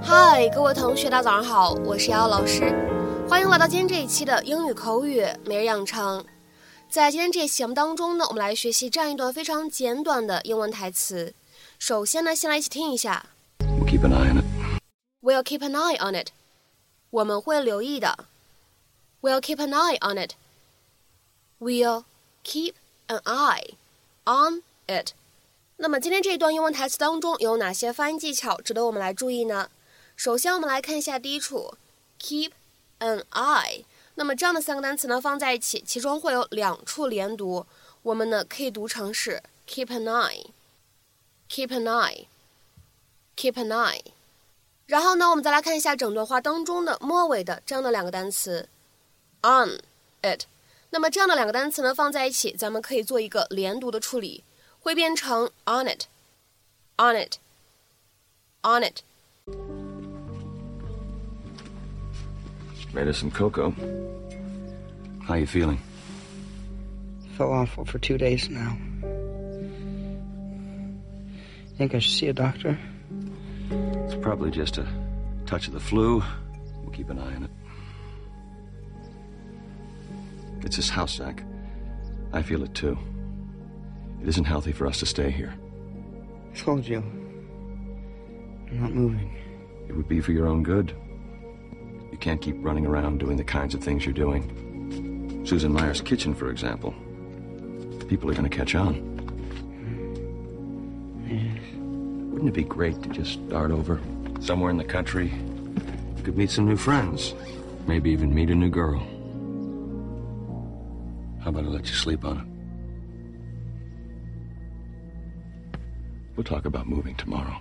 嗨，各位同学，大家早上好，我是瑶瑶老师，欢迎来到今天这一期的英语口语每日养成。在今天这期节目当中呢，我们来学习这样一段非常简短的英文台词。首先呢，先来一起听一下。Keep an eye on it. We'll keep an eye on it. 我们会留意的。We'll keep an eye on it. We'll keep an eye on it. 那么今天这一段英文台词当中有哪些发音技巧值得我们来注意呢？首先，我们来看一下第一处，keep an eye。那么这样的三个单词呢放在一起，其中会有两处连读，我们呢可以读成是 keep an eye，keep an eye，keep an eye。 然后呢，我们再来看一下整段话当中的末尾的这样的两个单词 on it。那么这样的两个单词呢放在一起，咱们可以做一个连读的处理，会变成 on it，on it，on it。Made us some cocoa. How you feeling? Felt awful for two days now. Think I should see a doctor? Probably just a touch of the flu. We'll keep an eye on it. It's this house, Zach. I feel it too. It isn't healthy for us to stay here. I told you. I'm not moving. It would be for your own good. You can't keep running around doing the kinds of things you're doing. Susan Mayer's kitchen, for example. People are going to catch on. Hmm. Yes. Wouldn't it be great to just start over? Somewhere in the country. You could meet some new friends. Maybe even meet a new girl. How about I let you sleep on it? We'll talk about moving tomorrow.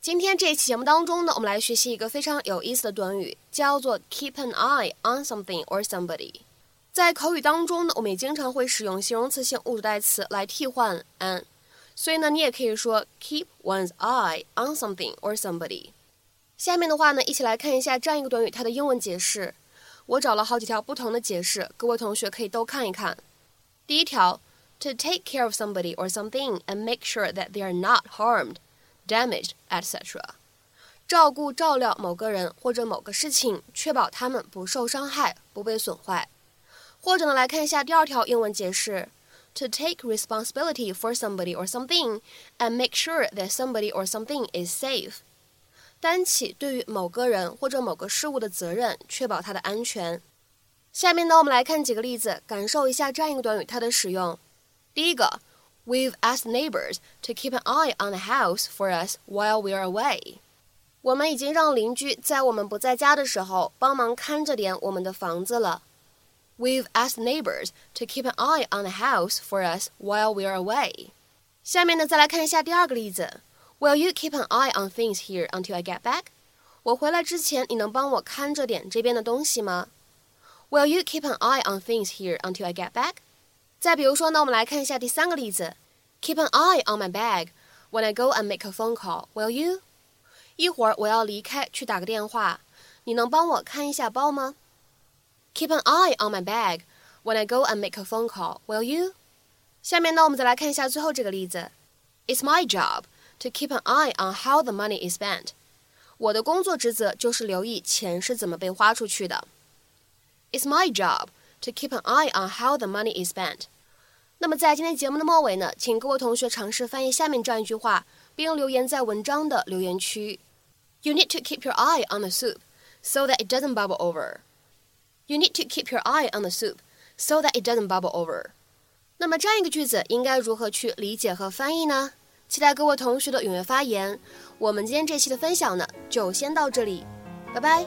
今天这一期节目当中呢，我们来学习一个非常有意思的短语，叫做 keep an eye on something or somebody。在口语当中呢，我们也经常会使用形容词性物主代词来替换 an， 所以呢，你也可以说 keep one's eye on something or somebody。下面的话呢，一起来看一下这样一个短语它的英文解释。我找了好几条不同的解释，各位同学可以都看一看。第一条，to take care of somebody or something and make sure that they are not harmed。damaged, etc. 照顾照料某个人或者某个事情，确保他们不受伤害、不被损坏。或者呢，来看一下第二条英文解释 ：to take responsibility for somebody or something and make sure that somebody or something is safe。担起对于某个人或者某个事物的责任，确保它的安全。下面呢，我们来看几个例子，感受一下这样一个短语它的使用。第一个。We've asked neighbors to keep an eye on the house for us while we're away. 我们已经让邻居在我们不在家的时候帮忙看着点我们的房子了。 We've asked neighbors to keep an eye on the house for us while we're away. 下面呢，再来看一下第二个例子。Will you keep an eye on things here until I get back? 我回来之前，你能帮我看着点这边的东西吗？Will you keep an eye on things here until I get back? 再比如说呢，我们来看一下第三个例子：Keep an eye on my bag when I go and make a phone call, will you？一会儿我要离开去打个电话，你能帮我看一下包吗 ？Keep an eye on my bag when I go and make a phone call, will you？下面呢，我们再来看一下最后这个例子：It's my job to keep an eye on how the money is spent。我的工作职责就是留意钱是怎么被花出去的。It's my job to keep an eye on how the money is spent。那么在今天节目的末尾呢，请各位同学尝试翻译下面这样一句话，并留言在文章的留言区。You need to keep your eye on the soup so that it doesn't bubble over. You need to keep your eye on the soup so that it doesn't bubble over. 那么这样一个句子应该如何去理解和翻译呢？期待各位同学的踊跃发言。我们今天这期的分享呢，就先到这里，拜拜。